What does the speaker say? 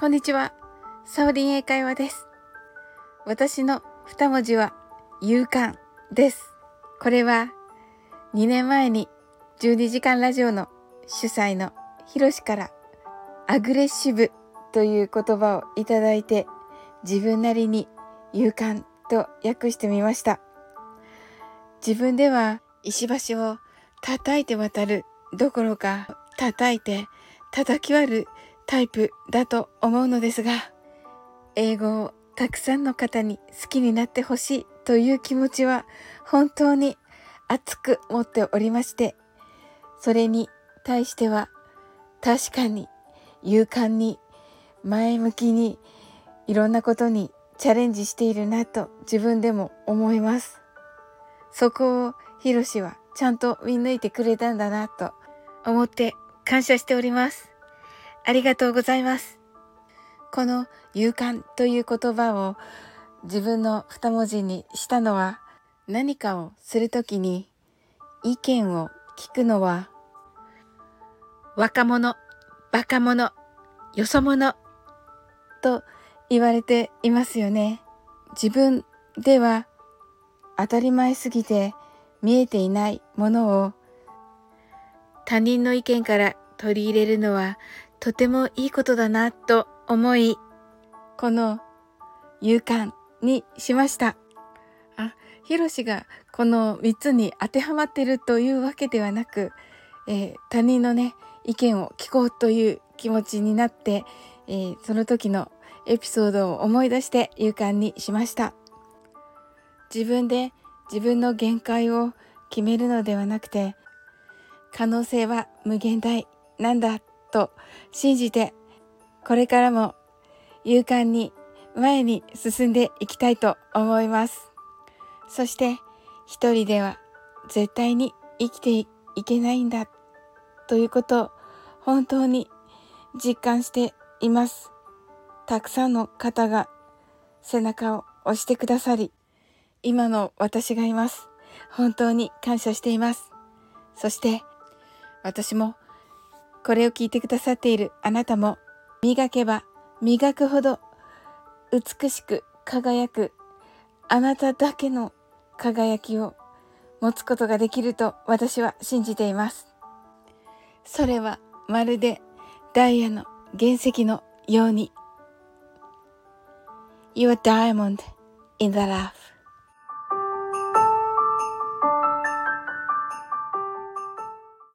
こんにちは。サオリン英会話です。私の二文字は勇敢です。これは2年前に12時間ラジオの主催のヒロシからアグレッシブという言葉をいただいて自分なりに勇敢と訳してみました。自分では石橋を叩いて渡るどころか叩いて叩き割るタイプだと思うのですが、英語をたくさんの方に好きになってほしいという気持ちは本当に熱く持っておりまして、それに対しては確かに勇敢に前向きにいろんなことにチャレンジしているなと自分でも思います。そこをヒロシはちゃんと見抜いてくれたんだなと思って感謝しております。ありがとうございます。この勇敢という言葉を自分の二文字にしたのは何かをするときに意見を聞くのは若者、バカ者、よそ者と言われていますよね。自分では当たり前すぎて見えていないものを他人の意見から取り入れるのはとてもいいことだなと思い、この勇敢にしました。あ、ヒロシがこの3つに当てはまってるというわけではなく、えー、他人のね、意見を聞こうという気持ちになって、えー、その時のエピソードを思い出して勇敢にしました。自分で自分の限界を決めるのではなくて、可能性は無限大なんだと信じて、これからも勇敢に前に進んでいきたいと思います。そして一人では絶対に生きていけないんだということを本当に実感しています。たくさんの方が背中を押してくださり、今の私がいます。本当に感謝しています。そして私もこれを聞いてくださっているあなたも磨けば磨くほど美しく輝くあなただけの輝きを持つことができると私は信じています。それはまるでダイヤの原石のように Your diamond in the rough